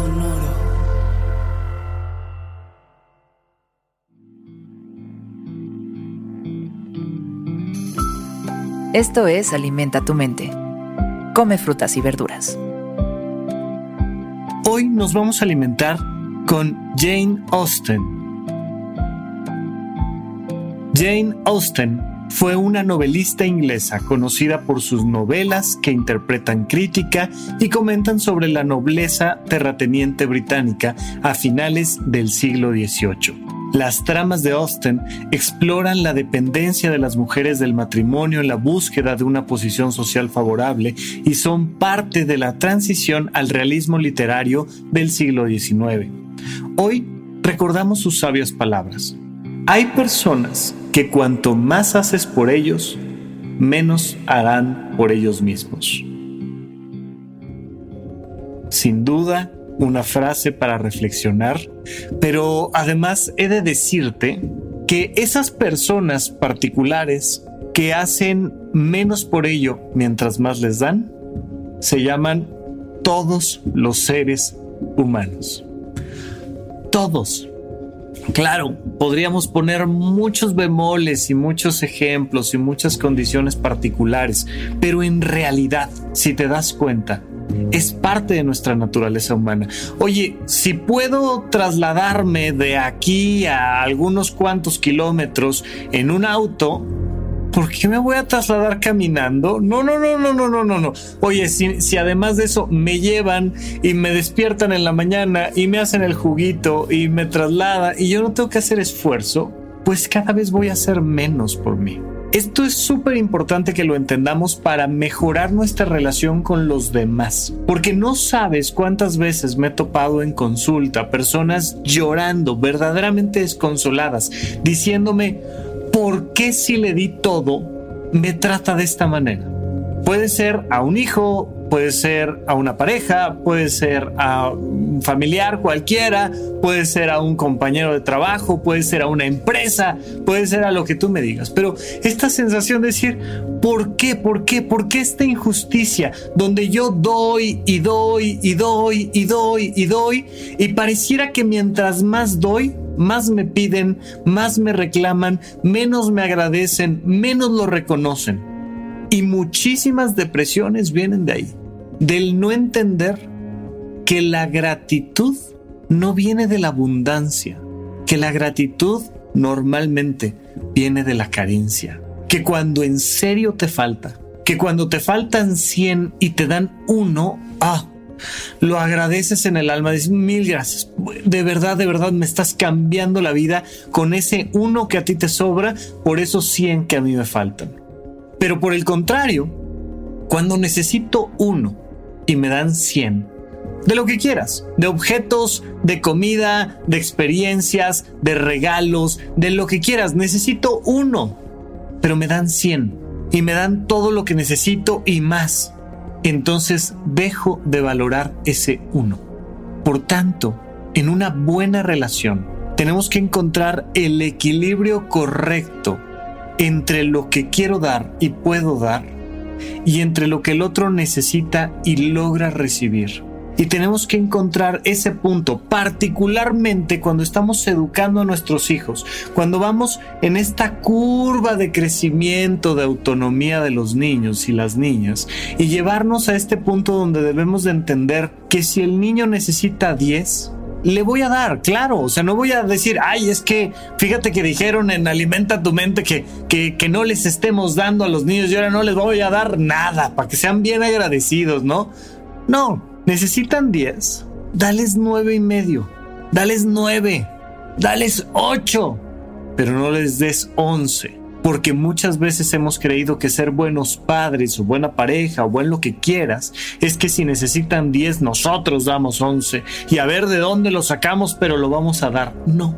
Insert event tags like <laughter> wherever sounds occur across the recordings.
Sonoro. Esto es Alimenta tu mente. Come frutas y verduras. Hoy nos vamos a alimentar con Jane Austen. Jane Austen fue una novelista inglesa conocida por sus novelas que interpretan crítica y comentan sobre la nobleza terrateniente británica a finales del siglo XVIII. Las tramas de Austen exploran la dependencia de las mujeres del matrimonio en la búsqueda de una posición social favorable y son parte de la transición al realismo literario del siglo XIX. Hoy recordamos sus sabias palabras. Hay personas que cuanto más haces por ellos, menos harán por ellos mismos. Sin duda, una frase para reflexionar, pero además he de decirte que esas personas particulares que hacen menos por ello mientras más les dan, se llaman todos los seres humanos. Todos. Claro, podríamos poner muchos bemoles y muchos ejemplos y muchas condiciones particulares, pero en realidad, si te das cuenta, es parte de nuestra naturaleza humana. Oye, si puedo trasladarme de aquí a algunos cuantos kilómetros en un auto, ¿por qué me voy a trasladar caminando? No, no, no, no, no, no, no, no. Oye, si, además de eso me llevan y me despiertan en la mañana y me hacen el juguito y me traslada y yo no tengo que hacer esfuerzo, pues cada vez voy a hacer menos por mí. Esto es súper importante que lo entendamos para mejorar nuestra relación con los demás, porque no sabes cuántas veces me he topado en consulta personas llorando, verdaderamente desconsoladas, diciéndome, ¿por qué si le di todo me trata de esta manera? Puede ser a un hijo, puede ser a una pareja, puede ser a un familiar cualquiera, puede ser a un compañero de trabajo, puede ser a una empresa, puede ser a lo que tú me digas. Pero esta sensación de decir, ¿por qué? ¿Por qué? ¿Por qué esta injusticia donde yo doy y doy y doy y doy y doy y pareciera que mientras más doy, más me piden, más me reclaman, menos me agradecen, menos lo reconocen. Y muchísimas depresiones vienen de ahí, del no entender que la gratitud no viene de la abundancia, que la gratitud normalmente viene de la carencia, que cuando en serio te falta, que cuando te faltan 100 y te dan uno, ah, lo agradeces en el alma, dices mil gracias, de verdad, de verdad me estás cambiando la vida con ese uno que a ti te sobra por esos 100 que a mí me faltan. Pero por el contrario, cuando necesito uno y me dan 100, de lo que quieras, de objetos, de comida, de experiencias, de regalos, de lo que quieras, necesito uno, pero me dan 100 y me dan todo lo que necesito y más. Entonces dejo de valorar ese uno. Por tanto, en una buena relación, tenemos que encontrar el equilibrio correcto entre lo que quiero dar y puedo dar y entre lo que el otro necesita y logra recibir. Y tenemos que encontrar ese punto, particularmente cuando estamos educando a nuestros hijos, cuando vamos en esta curva de crecimiento, de autonomía de los niños y las niñas, y llevarnos a este punto donde debemos de entender que si el niño necesita 10, le voy a dar, claro. O sea, no voy a decir, ay, es que fíjate que dijeron en Alimenta tu mente que, que, que, no les estemos dando a los niños y ahora no les voy a dar nada para que sean bien agradecidos, ¿no? No, necesitan 10. Dales nueve y medio. Dales nueve. Dales ocho. Pero no les des once. porque muchas veces hemos creído que ser buenos padres o buena pareja o buen lo que quieras es que si necesitan 10 nosotros damos 11 y a ver de dónde lo sacamos pero lo vamos a dar. No.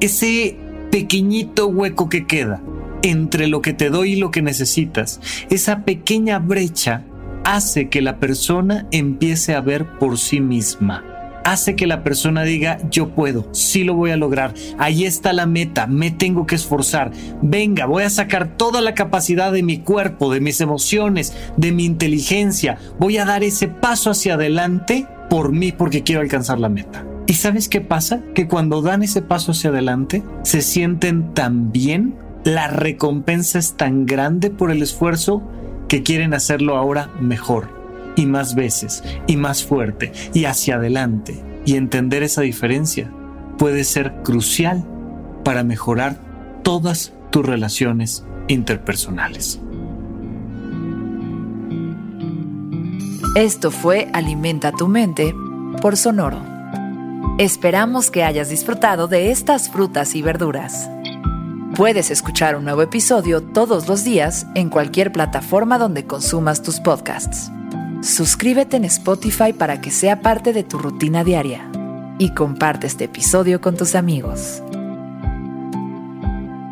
Ese pequeñito hueco que queda entre lo que te doy y lo que necesitas, esa pequeña brecha hace que la persona empiece a ver por sí misma hace que la persona diga, yo puedo, sí lo voy a lograr, ahí está la meta, me tengo que esforzar, venga, voy a sacar toda la capacidad de mi cuerpo, de mis emociones, de mi inteligencia, voy a dar ese paso hacia adelante por mí porque quiero alcanzar la meta. ¿Y sabes qué pasa? Que cuando dan ese paso hacia adelante, se sienten tan bien, la recompensa es tan grande por el esfuerzo que quieren hacerlo ahora mejor y más veces y más fuerte y hacia adelante. Y entender esa diferencia puede ser crucial para mejorar todas tus relaciones interpersonales. Esto fue Alimenta tu mente por Sonoro. Esperamos que hayas disfrutado de estas frutas y verduras. Puedes escuchar un nuevo episodio todos los días en cualquier plataforma donde consumas tus podcasts. Suscríbete en Spotify para que sea parte de tu rutina diaria y comparte este episodio con tus amigos.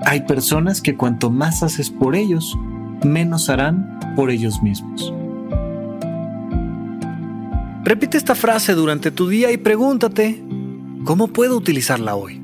Hay personas que cuanto más haces por ellos, menos harán por ellos mismos. Repite esta frase durante tu día y pregúntate, ¿cómo puedo utilizarla hoy?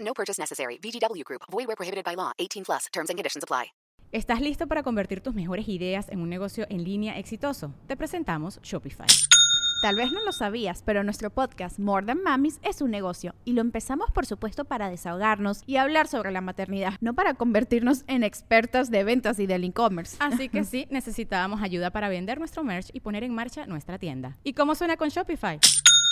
No purchase necessary. VGW Group. Void where prohibited by law. 18 plus. Terms and conditions apply. ¿Estás listo para convertir tus mejores ideas en un negocio en línea exitoso? Te presentamos Shopify. Tal vez no lo sabías, pero nuestro podcast More Than Mamis es un negocio y lo empezamos por supuesto para desahogarnos y hablar sobre la maternidad, no para convertirnos en expertas de ventas y del e-commerce. Así que <laughs> sí, necesitábamos ayuda para vender nuestro merch y poner en marcha nuestra tienda. ¿Y cómo suena con Shopify?